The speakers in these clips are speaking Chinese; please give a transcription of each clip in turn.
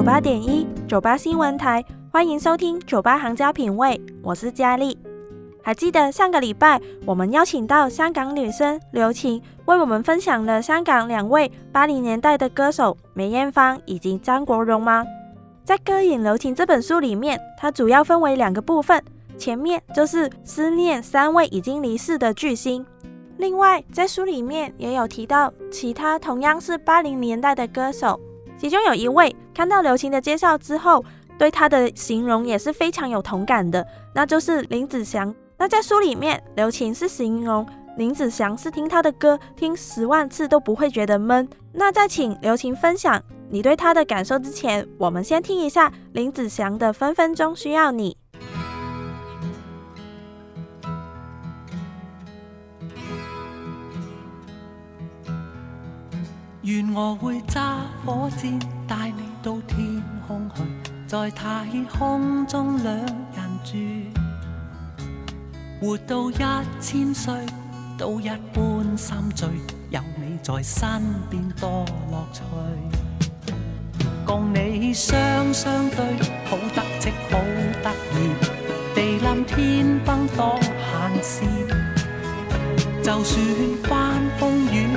九八点一，九八新闻台，欢迎收听九八行家品味，我是佳丽。还记得上个礼拜我们邀请到香港女生刘琴，为我们分享了香港两位八零年代的歌手梅艳芳以及张国荣吗？在《歌影刘晴》这本书里面，它主要分为两个部分，前面就是思念三位已经离世的巨星，另外在书里面也有提到其他同样是八零年代的歌手。其中有一位看到刘晴的介绍之后，对他的形容也是非常有同感的，那就是林子祥。那在书里面，刘晴是形容林子祥是听他的歌听十万次都不会觉得闷。那在请刘晴分享你对他的感受之前，我们先听一下林子祥的《分分钟需要你》。愿我会揸火箭，带你到天空去，在太空中两人住，活到一千岁都一般心醉，有你在身边多乐趣，共你双双对，好得戚好得意，地冧天崩多闲事，就算翻风雨。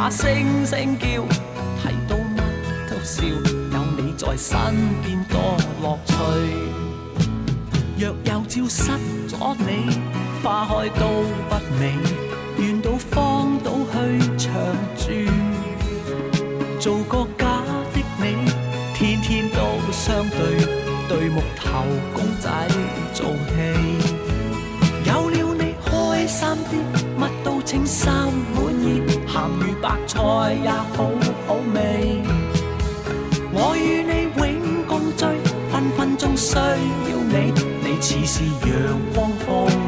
把声声叫，提到乜都笑，有你在身边多乐趣。若有朝失咗你，花开都不美。愿到荒岛去长住，做个假的你，天天都相对，对木头公仔做戏。有了你开心啲，乜都称心。咸鱼白菜也好好味，我与你永共聚，分分钟需要你，你似是阳光风。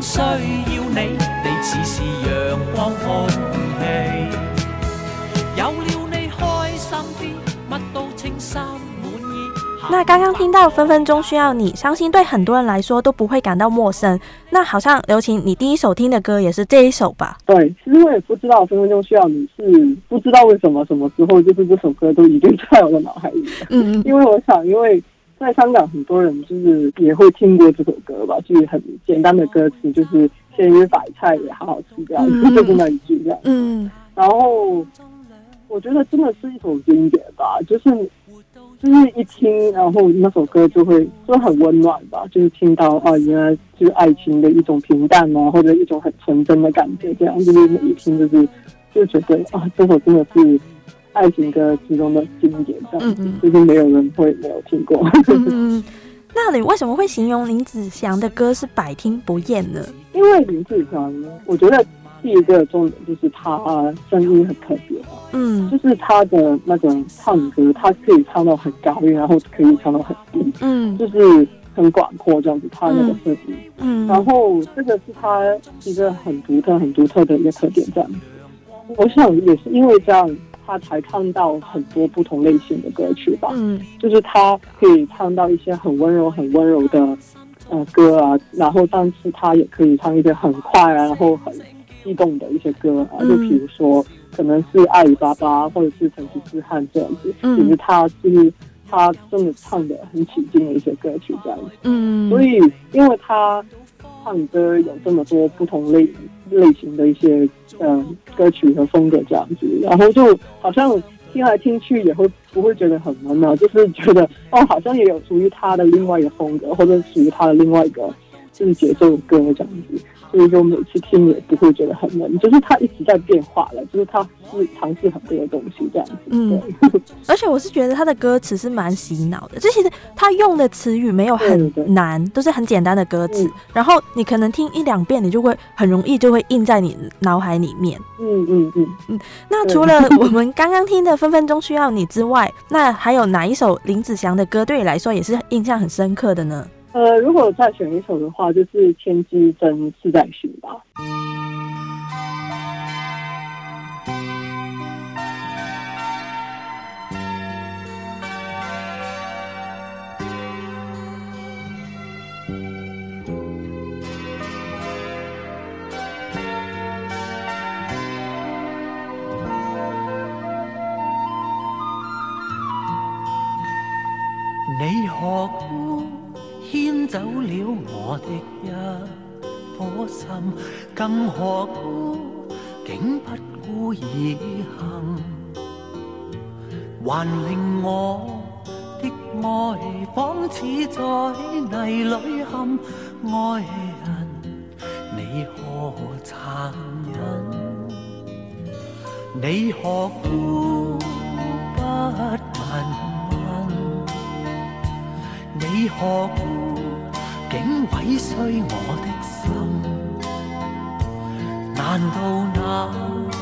需要你，你你是阳光空气。有了开心那刚刚听到《分分钟需要你》，相信对很多人来说都不会感到陌生。那好像刘琴，你第一首听的歌也是这一首吧？对，其实我也不知道《分分钟需要你》是不知道为什么，什么时候就是这首歌都已经在我的脑海里。嗯，因为我想，因为。在香港，很多人就是也会听过这首歌吧，就是很简单的歌词，就是先约白菜也好好吃这掉，就是那一句这样。嗯，然后我觉得真的是一首经典吧，就是就是一听，然后那首歌就会就很温暖吧，就是听到啊原来就是爱情的一种平淡啊，或者一种很纯真的感觉这样，就是一听就是就觉得啊这首真的是。爱情歌其中的经典这样，是没有人会没有听过。嗯嗯，那你为什么会形容林子祥的歌是百听不厌呢？因为林子祥，我觉得第一个重点就是他声音很特别，嗯，就是他的那种唱歌，他可以唱到很高音，然后可以唱到很低，嗯，就是很广阔这样子，他那个声音。嗯，然后这个是他一个很独特、很独特的一个特点，这样。我想也是因为这样。他才唱到很多不同类型的歌曲吧，嗯，就是他可以唱到一些很温柔、很温柔的，呃歌啊，然后但是他也可以唱一些很快啊，然后很激动的一些歌啊，就比如说可能是阿里巴巴或者是成吉思汗》这样子，其实他他是他真的唱的很起劲的一些歌曲这样子，嗯，所以因为他。唱歌有这么多不同类类型的一些嗯歌曲和风格这样子，然后就好像听来听去也会不会觉得很闷呢？就是觉得哦，好像也有属于他的另外一个风格，或者属于他的另外一个就是节奏歌这样子。所以说每次听也不会觉得很闷，就是他一直在变化了，就是他是尝试很多东西这样子。嗯，而且我是觉得他的歌词是蛮洗脑的，就其实他用的词语没有很难，都是很简单的歌词，然后你可能听一两遍，你就会很容易就会印在你脑海里面。嗯嗯嗯嗯。那除了我们刚刚听的《分分钟需要你》之外，那还有哪一首林子祥的歌对你来说也是印象很深刻的呢？呃，如果再选一首的话，就是《天之真自在行》吧。你何故？牵走了我的一颗心，更何苦竟不顾而行？还令我的爱仿似在泥里陷，爱人，你何残忍？你何故不问问？你何故？竟毁碎我的心，难道那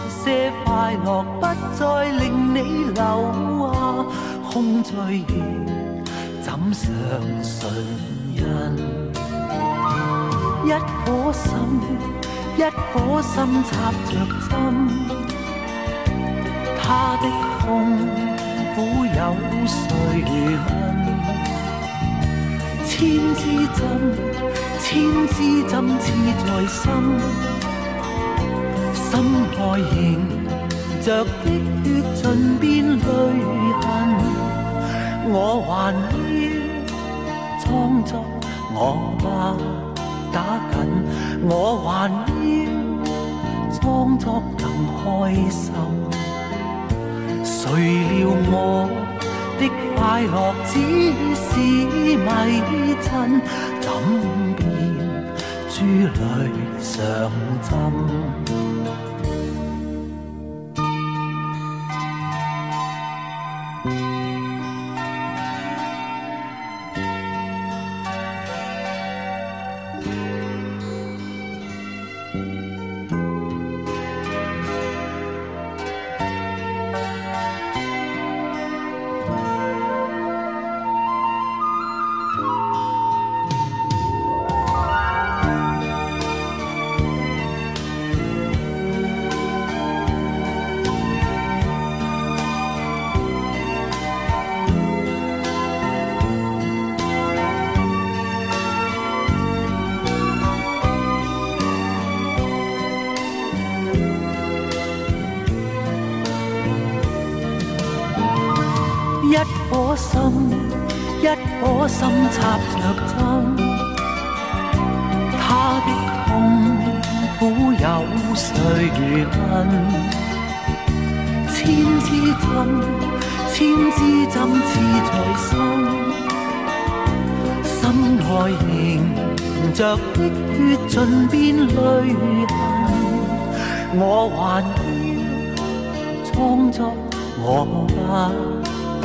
些快乐不再令你留下空醉意怎相信人？一颗心，一颗心插着针，他的痛苦有谁问？千支针，千支针刺在心，心爱凝着的血尽变泪痕。我还要装作我不打紧，我还要装作更开心。谁料我？的快乐只是迷阵，怎辨珠泪上针？一颗心，一颗心插着针，他的痛苦有谁问？千次针，千次针刺在心，心内凝着的血尽变泪痕，我还要装作我不。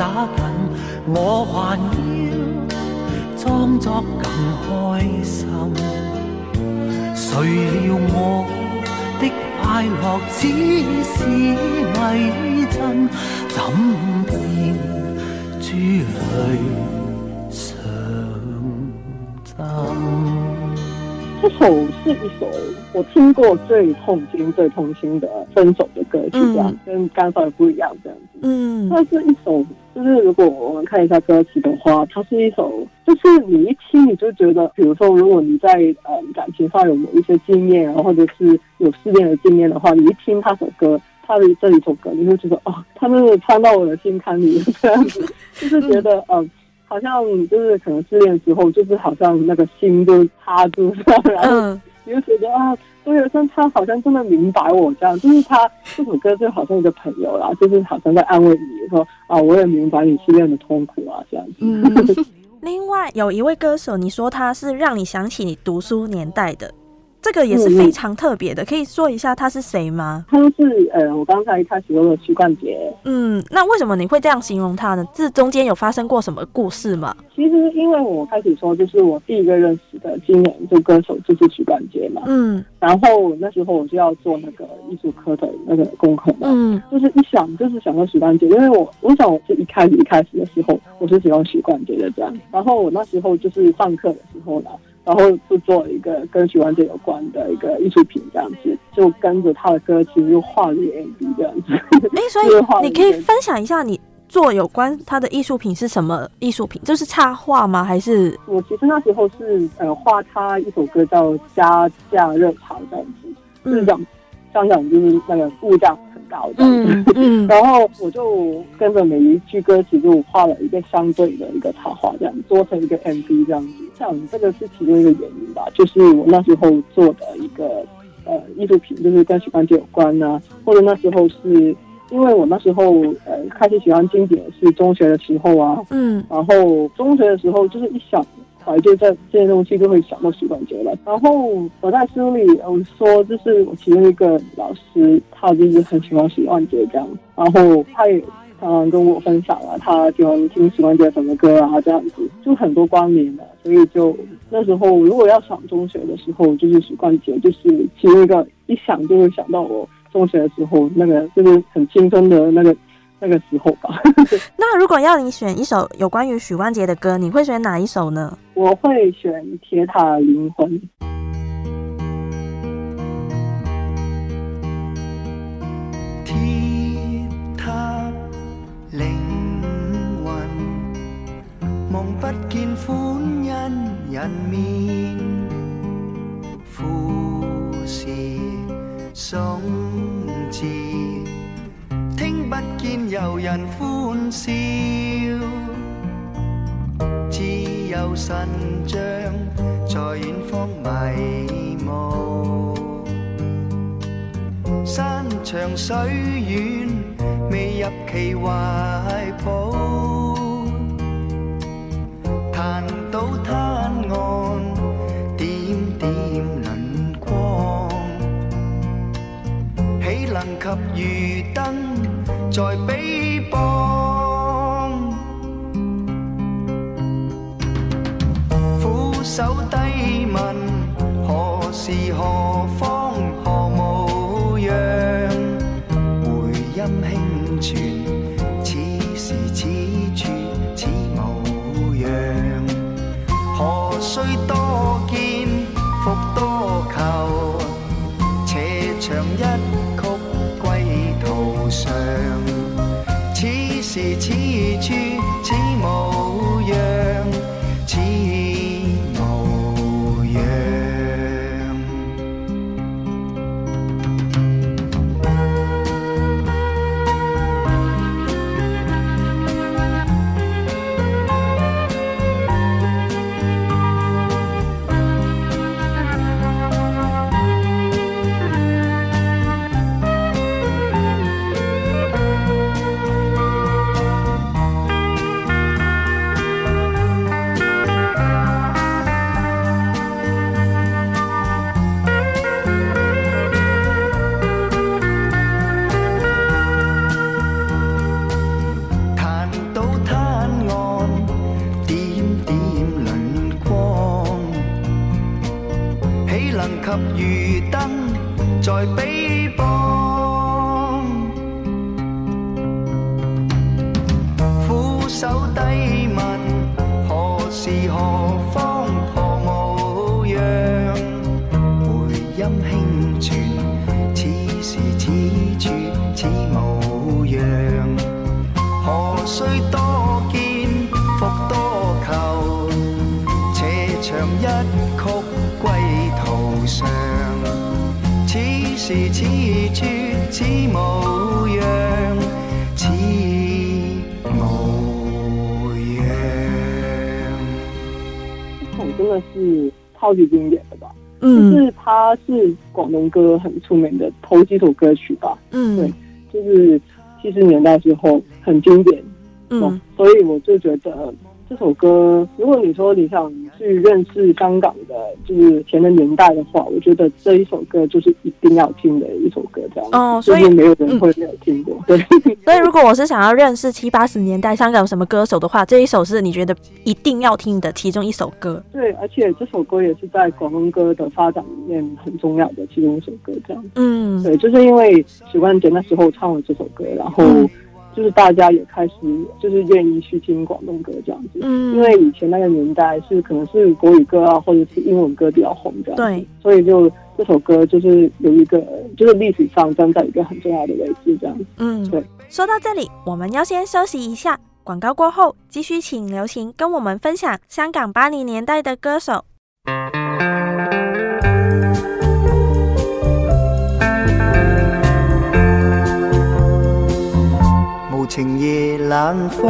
我我要作心。料的快只是怎这首是一首我听过最痛心、最痛心的分手的歌曲，这样跟刚才不一样，这样子。嗯，它是一首。就是如果我们看一下歌词的话，它是一首，就是你一听你就觉得，比如说，如果你在呃感情上有某一些经验，然后或者是有失恋的经验的话，你一听他首歌，他的这一首歌，你会觉得哦，他真的穿到我的心坎里这样子，就是觉得嗯，好像就是可能失恋之后，就是好像那个心就塌住然后你就觉得啊。对，杰伦，他好像真的明白我这样，就是他这首歌就好像一个朋友啦，就是好像在安慰你说啊，我也明白你失恋的痛苦啊，这样子。嗯。另外，有一位歌手，你说他是让你想起读书年代的。这个也是非常特别的，可以说一下他是谁吗？他是呃，我刚才开始说的徐冠杰。嗯，那为什么你会这样形容他呢？这中间有发生过什么故事吗？其实因为我开始说，就是我第一个认识的今年的歌手就是徐冠杰嘛。嗯，然后那时候我就要做那个艺术科的那个功课嘛。嗯，就是一想就是想到徐冠杰，因为我我想我是一开始一开始的时候，我是喜欢徐冠杰的这样。然后我那时候就是上课的时候呢。然后就做了一个跟许冠杰有关的一个艺术品，这样子就跟着他的歌其实画了一个 mv 这样子。那 所以 你可以分享一下你做有关他的艺术品是什么艺术品？就是插画吗？还是我其实那时候是呃画他一首歌叫《加价热潮》这样子，就是讲上涨就是那个物价。稿的，然后我就跟着每一句歌词，就画了一个相对的一个插画，这样做成一个 MV 这样子。像这个是其中一个原因吧，就是我那时候做的一个呃艺术品，就是跟许冠杰有关呢。或者那时候是因为我那时候呃开始喜欢经典是中学的时候啊，嗯，然后中学的时候就是一想。怀就在这些东西就会想到许冠杰了。然后我在书里，有说就是我其中一个老师，他就是很喜欢许冠杰这样。然后他也常常跟我分享啊，他喜欢听许冠杰什么歌啊这样子，就很多关联嘛。所以就那时候如果要上中学的时候，就是许冠杰，就是其中一个一想就会想到我中学的时候那个就是很青春的那个。那个时候吧。那如果要你选一首有关于许冠杰的歌，你会选哪一首呢？我会选《铁塔灵魂》。有人欢笑，只有神像在远方迷雾，山长水远，未入其怀抱。弹到滩岸，点点磷光，岂能及渔灯在？悲？手低问，何时何方何模样？回音轻传，此时此处此模样。何须多？渔灯在彼邦，俯首低问，何时何方？这首真的是超级经典的吧？嗯，就是它是广东歌很出名的头几首歌曲吧？嗯，对，就是七十年代之后很经典。嗯，所以我就觉得。这首歌，如果你说你想去认识香港的，就是前的年代的话，我觉得这一首歌就是一定要听的一首歌，这样。哦，所以没有人会没有听过。对。所以如果我是想要认识七八十年代香港有什么歌手的话，这一首是你觉得一定要听的其中一首歌。对，而且这首歌也是在广东歌的发展里面很重要的其中一首歌，这样。嗯，对，就是因为许冠杰那时候唱了这首歌，然后。就是大家也开始就是愿意去听广东歌这样子，嗯，因为以前那个年代是可能是国语歌啊，或者是英文歌比较红这样，对，所以就这首歌就是有一个就是历史上站在一个很重要的位置这样，子，嗯，对。说到这里，我们要先休息一下，广告过后继续请刘晴跟我们分享香港八零年代的歌手。情夜冷風，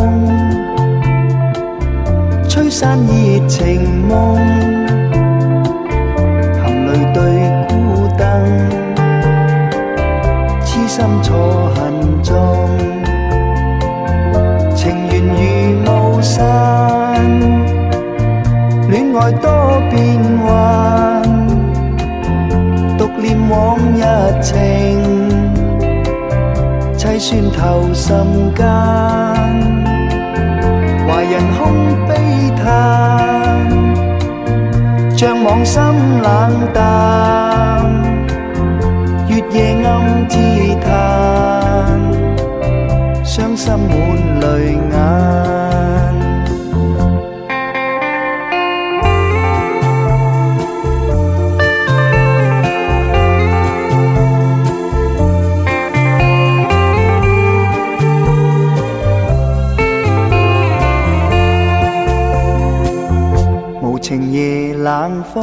吹散熱情夢，含淚對孤燈，痴心錯恨中，情緣如霧散，戀愛多。穿透心間，華人空悲嘆，像網心冷淡，月夜暗自嘆，傷心滿。風，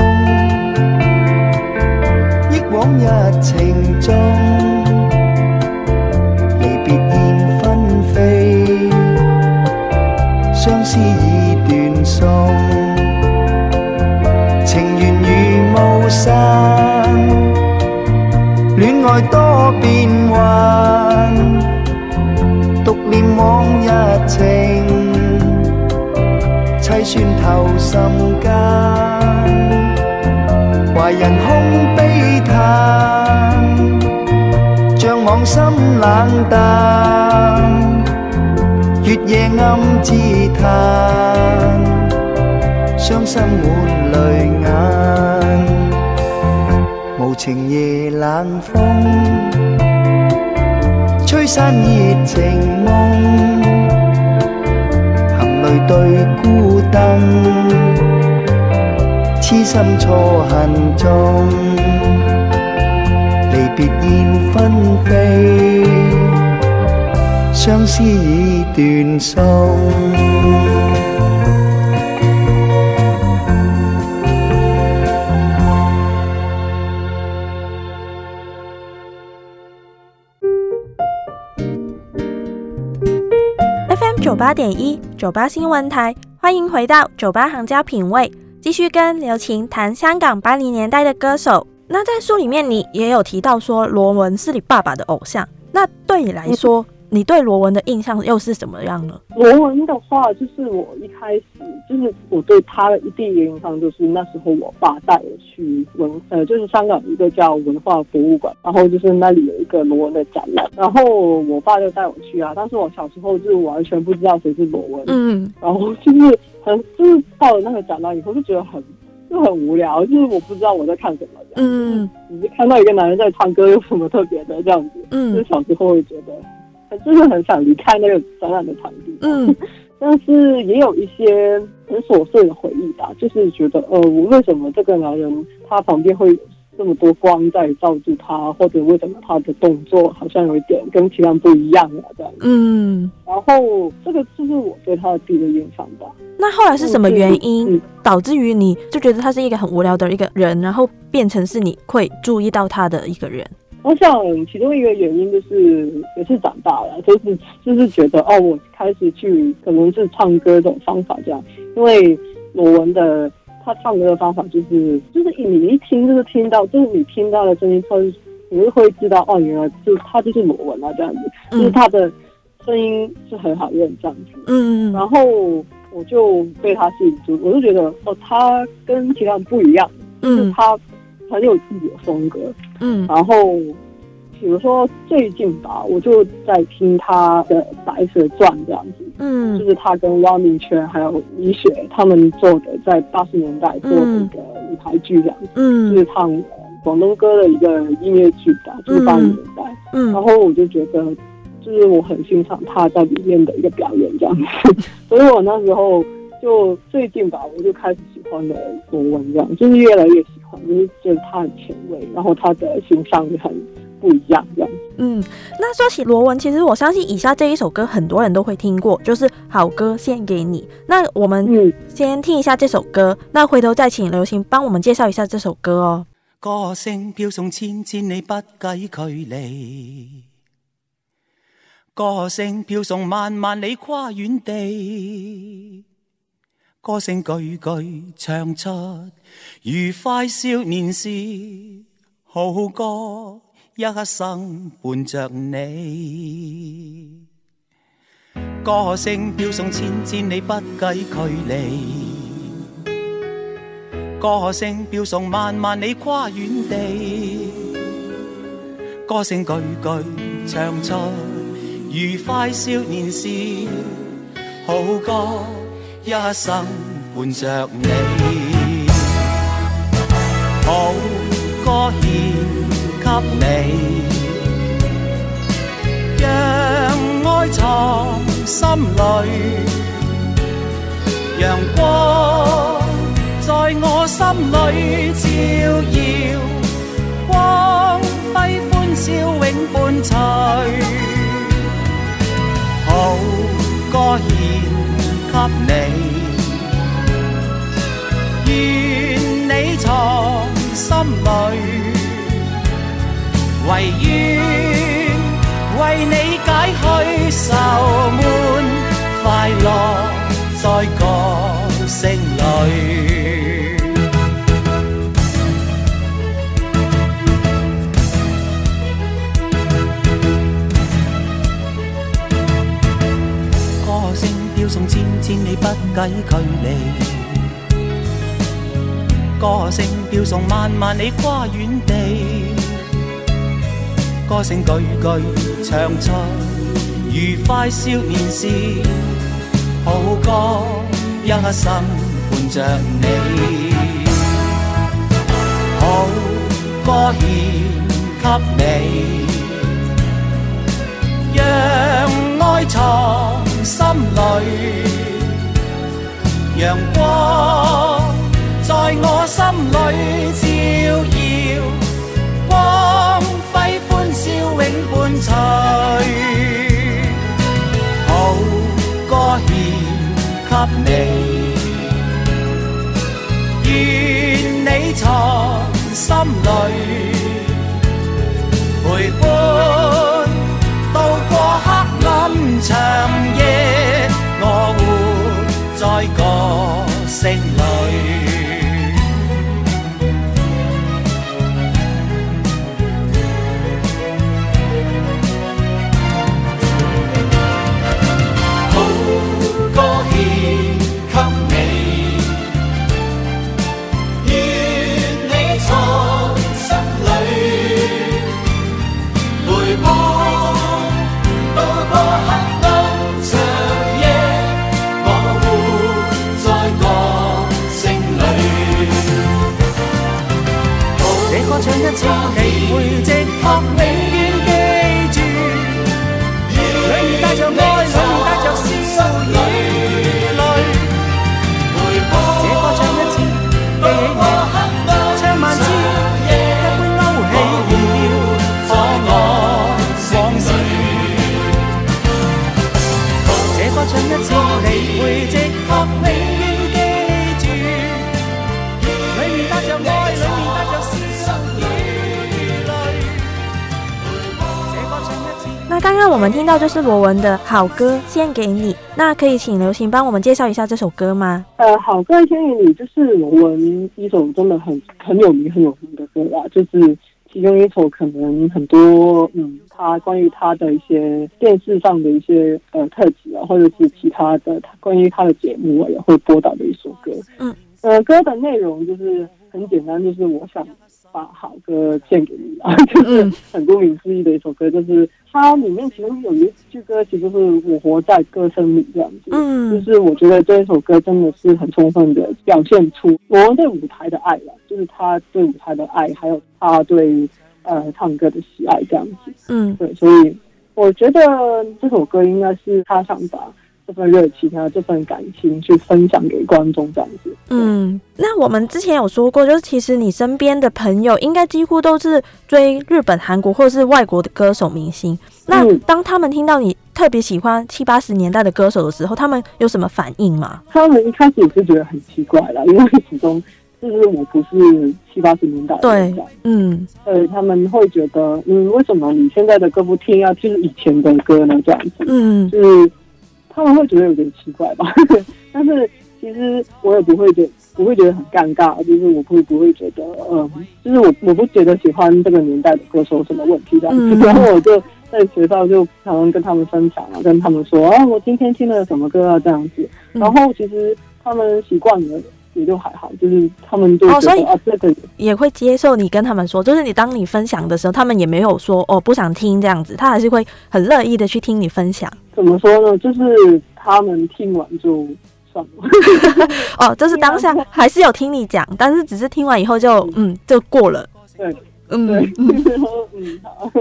憶往日情中，離別燕紛飛，相思已斷送，情緣如霧散，戀愛多變幻，獨念往日情。凄酸透心間。怀人空悲叹，像往心冷淡，月夜暗自叹，伤心满泪眼，无情夜冷风，吹散热情梦，含泪对孤灯。痴心錯恨中，離別燕紛飛，相思已斷送。九八点一，九八新闻台，欢迎回到《九八行家品味》。继续跟刘琴谈香港八零年代的歌手。那在书里面，你也有提到说罗文是你爸爸的偶像。那对你来说，你对罗文的印象又是什么样呢？罗文的话，就是我一开始，就是我对他的第一印象，就是那时候我爸带我去文，呃，就是香港一个叫文化博物馆，然后就是那里有一个罗文的展览，然后我爸就带我去啊。但是我小时候就完全不知道谁是罗文，嗯，然后就是。嗯，就是到了那个展览以后，就觉得很，就很无聊，就是我不知道我在看什么。嗯，你就看到一个男人在唱歌，有什么特别的这样子？嗯，就小时候会觉得，很就是很想离开那个展览的场地。嗯，但是也有一些很琐碎的回忆吧，就是觉得呃，为什么这个男人他旁边会有？这么多光在照住他，或者为什么他的动作好像有一点跟其他不一样啊？这样。嗯。然后这个就是我对他的第一个印象吧。那后来是什么原因导致于你就觉得他是一个很无聊的一个人，然后变成是你会注意到他的一个人？我想其中一个原因就是也是长大了，就是就是觉得哦，我开始去可能是唱歌这种方法这样，因为鲁文的。他唱歌的方法就是，就是你一听就是听到，就是你听到的声音他后，你会知道哦，原来就他就是罗文啊，这样子，就是他的声音是很好认，这样子。嗯。然后我就被他吸引住，我就觉得哦，他跟其他人不一样，就是他很有自己的风格。嗯。然后。比如说最近吧，我就在听他的《白蛇传》这样子，嗯，就是他跟汪明荃还有李雪他们做的，在八十年代做的一个舞台剧这样，嗯，就是唱广东歌的一个音乐剧吧，就是八十年代，嗯，然后我就觉得，就是我很欣赏他在里面的一个表演这样子，所以我那时候就最近吧，我就开始喜欢了国文这样，就是越来越喜欢，因为就是他很前卫，然后他的形象也很。不一样，一样。嗯，那说起罗文，其实我相信以下这一首歌很多人都会听过，就是《好歌献给你》。那我们先听一下这首歌，那回头再请刘星帮我们介绍一下这首歌哦。歌声飘送千千里不计距离，歌声飘送万万里跨远地，歌声句句唱出愉快少年时，好歌。一生伴着你，歌声飘送千千里，不计距离。歌声飘送万万里，跨远地。歌声句句唱出愉快少年时，好歌一生伴着你，好歌献。給你，讓愛藏心裏，陽光在我心裏照耀，光輝歡笑永伴隨。好歌獻給你，願你藏心裏。唯願為你解開愁悶，快樂在歌聲裏。歌聲飄送千千里不計距離，歌聲飄送萬萬里跨遠地。歌聲句句唱出愉快少年時，好歌一生伴着你。好歌獻給你，讓愛藏心裏，陽光在我心裏照耀。永伴隨。好歌獻給你，願你藏心裏陪伴渡過黑暗長夜，我活在歌聲裏。我们听到就是罗文的好歌《献给你》，那可以请刘行帮我们介绍一下这首歌吗？呃，好歌《献给你》就是罗文一首真的很很有名很有名的歌啦，就是其中一首可能很多嗯，他关于他的一些电视上的一些呃特辑啊，或者是其他的关于他的节目啊，也会播导的一首歌。嗯，呃，歌的内容就是很简单，就是我想。把好歌献给你，就是很顾名思义的一首歌，就是它里面其中有一句歌词，就是“我活在歌声里”这样子。嗯，就是我觉得这一首歌真的是很充分的表现出我对舞台的爱了，就是他对舞台的爱，还有他对呃唱歌的喜爱这样子。嗯，对，所以我觉得这首歌应该是他唱把。这份热情啊，这份感情去分享给观众，这样子。嗯，那我们之前有说过，就是其实你身边的朋友应该几乎都是追日本、韩国或者是外国的歌手、明星。那当他们听到你特别喜欢七八十年代的歌手的时候，他们有什么反应吗？他们一开始也是觉得很奇怪了，因为始终就是我不是七八十年代的对，嗯，对，他们会觉得，嗯，为什么你现在的歌不听，要听以前的歌呢？这样子，嗯，就是。他们会觉得有点奇怪吧，但是其实我也不会觉得不会觉得很尴尬，就是我不不会觉得，嗯，就是我我不觉得喜欢这个年代的歌手什么问题这样子，然后我就在学校就常常跟他们分享啊，跟他们说啊，我今天听了什么歌啊这样子，然后其实他们习惯了。也就还好，就是他们就哦，所以也会接受你跟他们说，就是你当你分享的时候，他们也没有说哦不想听这样子，他还是会很乐意的去听你分享。怎么说呢？就是他们听完就算了。哦，就是当下还是有听你讲，但是只是听完以后就嗯就过了。对。嗯，对，就是说，嗯，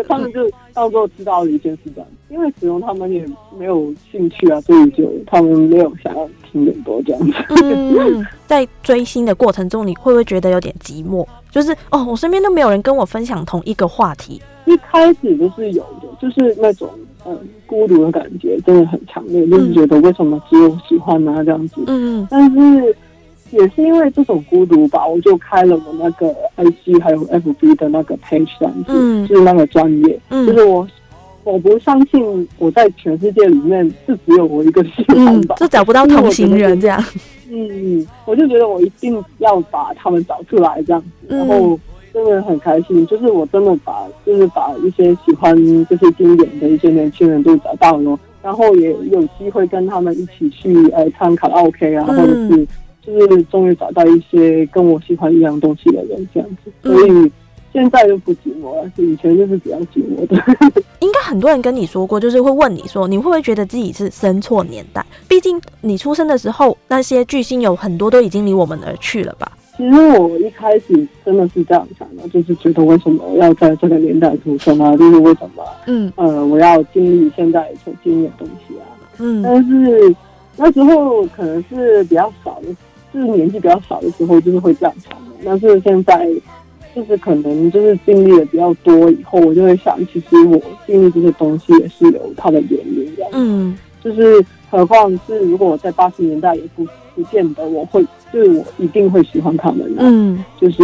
他们就到时候知道了一件事情，因为始终他们也没有兴趣啊，所以就他们没有想要听很多这样子。嗯，在追星的过程中，你会不会觉得有点寂寞？就是哦，我身边都没有人跟我分享同一个话题。一开始就是有的，就是那种嗯孤独的感觉真的很强烈，就是觉得为什么只有喜欢啊这样子。嗯，但是。也是因为这种孤独吧，我就开了我那个 I G 还有 F B 的那个 page 这样子，就是那个专业，就是我我不相信我在全世界里面是只有我一个喜欢吧，就找不到同行人这样。嗯，我就觉得我一定要把他们找出来这样子，然后真的很开心，就是我真的把就是把一些喜欢这些经典的一些年轻人都找到了，然后也有机会跟他们一起去呃参考 O K 啊，或者是。就是终于找到一些跟我喜欢一样东西的人，这样子，所以现在就不寂寞了，以前就是比较寂寞的。应该很多人跟你说过，就是会问你说，你会不会觉得自己是生错年代？毕竟你出生的时候，那些巨星有很多都已经离我们而去了吧？其实我一开始真的是这样想的，就是觉得为什么要在这个年代出生啊？就是为什么？嗯，呃，我要经历现在所经历的东西啊？嗯，但是那时候可能是比较少的。是年纪比较小的时候，就是会这样想。但是现在，就是可能就是经历的比较多以后，我就会想，其实我经历这些东西也是有它的原因的。嗯，就是何况是如果我在八十年代也不不见得我会，就是我一定会喜欢他们。嗯，就是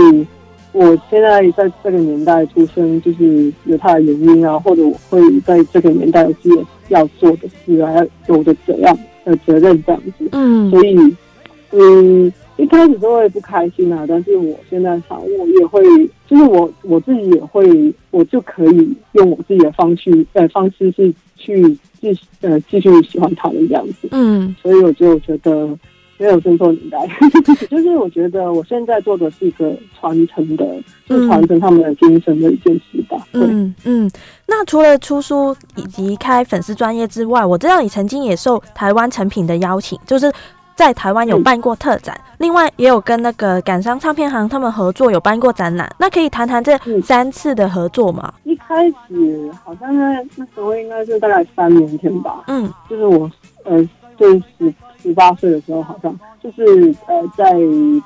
我现在在这个年代出生，就是有它的原因啊，或者我会在这个年代有自己要做的事啊，有的怎样的责任这样子。嗯，所以。嗯，一开始都会不开心啊，但是我现在想，我也会，就是我我自己也会，我就可以用我自己的方式，呃，方式是去继呃继续喜欢他的样子。嗯，所以我就觉得没有尊重年代，就是我觉得我现在做的是一个传承的，就传承他们的精神的一件事吧。嗯嗯，那除了出书以及开粉丝专业之外，我知道你曾经也受台湾成品的邀请，就是。在台湾有办过特展，另外也有跟那个感伤唱片行他们合作，有办过展览。那可以谈谈这三次的合作吗？一开始好像在那时候应该是大概三年前吧，嗯，就是我呃，就十十八岁的时候，好像就是呃，在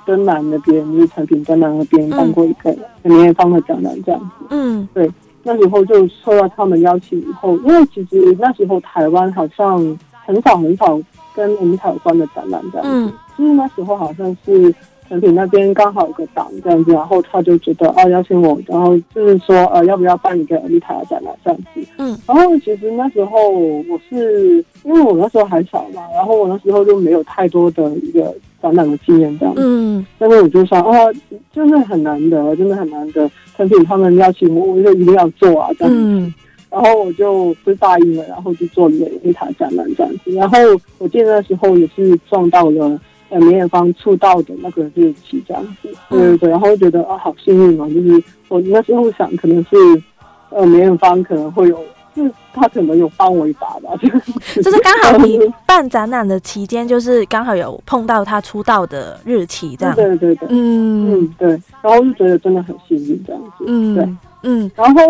芬兰那边就是产品，芬兰那边办过一个年艳芳的展览这样子，嗯，对，那时候就受到他们邀请以后，因为其实那时候台湾好像。很少很少跟蒙塔有关的展览这样子，就是那时候好像是成品那边刚好有个档这样子，然后他就觉得啊邀请我，然后就是说呃要不要办一个蒙塔的展览这样子，嗯，然后其实那时候我是因为我那时候还小嘛，然后我那时候就没有太多的一个展览的经验这样，嗯，但是我就想，啊真的很难得，真的很难得，成品他们邀请我，我就一定要做啊这样。然后我就不是大一了，然后就做了一台展览这样子。然后我记得那时候也是撞到了呃梅艳芳出道的那个日期这样子，对对。然后觉得啊好幸运啊，就是我那时候想可能是呃梅艳芳可能会有，就是他可能有帮我一把吧，就 是就是刚好你办展览的期间，就是刚好有碰到他出道的日期这样。对对对，嗯嗯对。然后就觉得真的很幸运这样子，嗯对，嗯然后。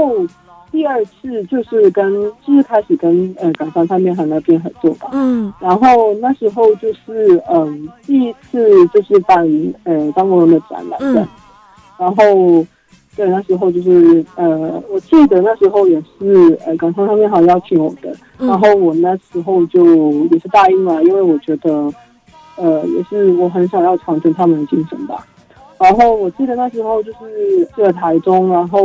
第二次就是跟就是开始跟呃港商唱片行那边合作吧，嗯，然后那时候就是嗯第一次就是办呃张国荣的展览，嗯，然后对那时候就是呃我记得那时候也是呃港商唱片行邀请我的，然后我那时候就也是答应了，因为我觉得呃也是我很想要传承他们的精神吧，然后我记得那时候就是去了台中，然后。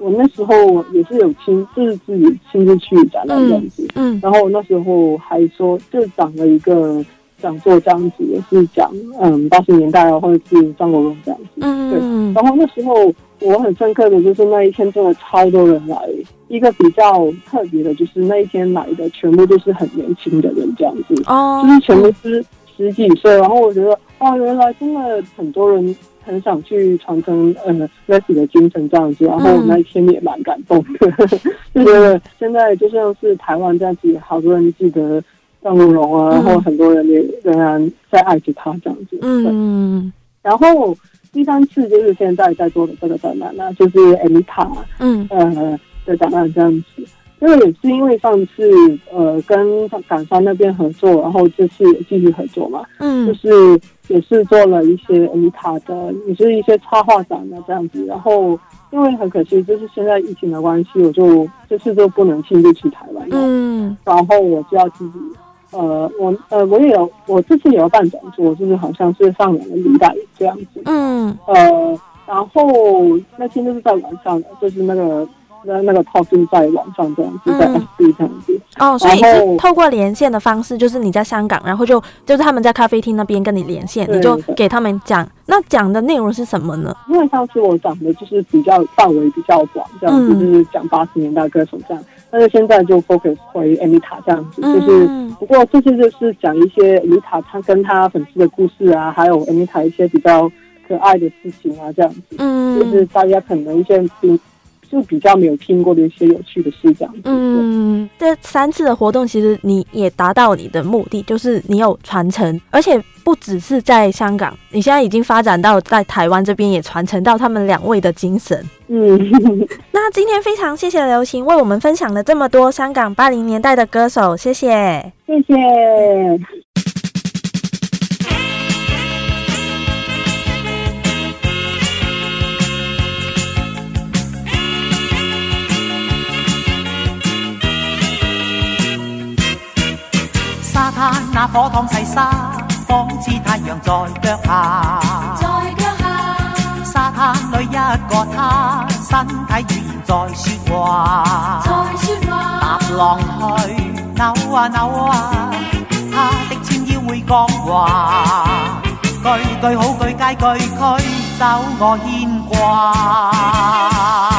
我那时候也是有亲，就是自己亲自去展览这样子。嗯，然后那时候还说，就讲了一个讲座这样子，也是讲嗯八十年代啊，或者是张国荣这样子。嗯，对。然后那时候我很深刻的就是那一天真的超多人来，一个比较特别的就是那一天来的全部都是很年轻的人这样子，哦，就是全部是十几岁。然后我觉得啊，原来真的很多人。很想去传承呃 s 西的精神这样子，然后那一天也蛮感动的。就觉得现在就像是台湾这样子，好多人记得张国荣啊，然后很多人也仍然在爱着他这样子。嗯，然后第三次就是现在在做的这个展览，那就是艾米塔嗯的展览这样子，因为也是因为上次呃跟港商那边合作，然后这次也继续合作嘛，嗯，就是。也是做了一些美塔的，也是一些插画展啊这样子。然后因为很可惜，就是现在疫情的关系，我就这次就不能亲自去台湾了。嗯，然后我就要自己，呃，我呃，我也有，我这次也要办展座，就是好像是上两个礼拜这样子。嗯，呃，然后那天就是在晚上的，就是那个。在那个通讯，在网上这样子，在 FB 这样子。哦，所以是透过连线的方式，就是你在香港，然后就就是他们在咖啡厅那边跟你连线，你就给他们讲。那讲的内容是什么呢？因为上次我讲的就是比较范围比较广，这样子讲八十年代歌手这样。那就现在就 focus 回 a n i Ta 这样子，就是不过这次就是讲一些 a n i Ta 他跟他粉丝的故事啊，还有 a n i Ta 一些比较可爱的事情啊，这样子。嗯，就是大家可能一些是比较没有听过的一些有趣的事，这样子。嗯，这三次的活动其实你也达到你的目的，就是你有传承，而且不只是在香港，你现在已经发展到在台湾这边也传承到他们两位的精神。嗯，那今天非常谢谢刘行为我们分享了这么多香港八零年代的歌手，谢谢，谢谢。沙那火烫细沙，仿似太阳在脚下。在脚下，沙滩里一个他，身体语言在说话。在说话，踏浪去扭啊扭啊，他的纤腰会讲话，句句好句佳句，驱走我牵挂。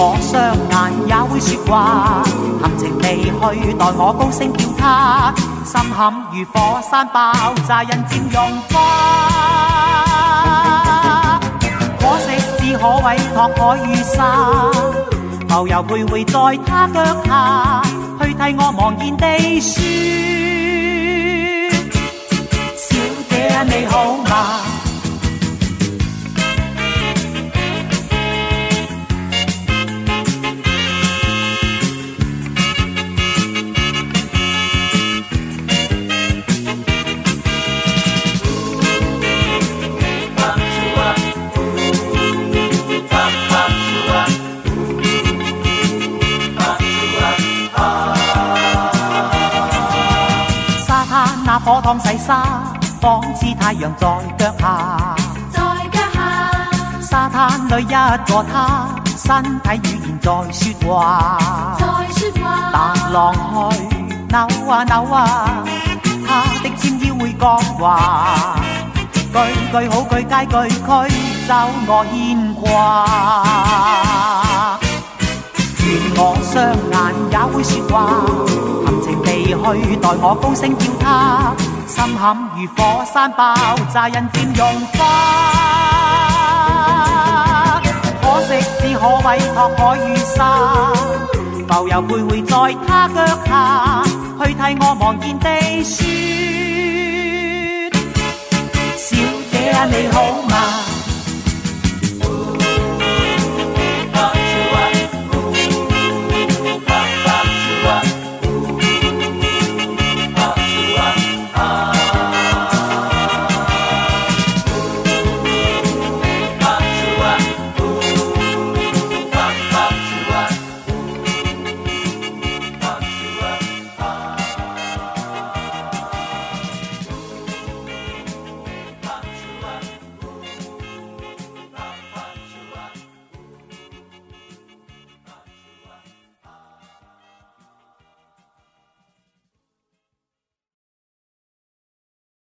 我双眼也会说话，含情未去，待我高声叫他。心坎如火山爆炸，人渐溶化。可惜只可委托海与沙，浮游徘徊在他脚下，去替我茫然地说，小姐你好吗？仿似太阳在脚下，在脚下。沙滩里一个他，身体语言在说话，在说话。踏浪去扭啊扭啊，他的纤腰会讲话，句句好句佳句驱走我牵挂。愿我双眼也会说话，含情地去待我高声叫他。心坎如火山爆炸，人渐融化。可惜只可委托海与沙，浮游徘徊在他脚下，去替我望见地雪。小姐你好吗？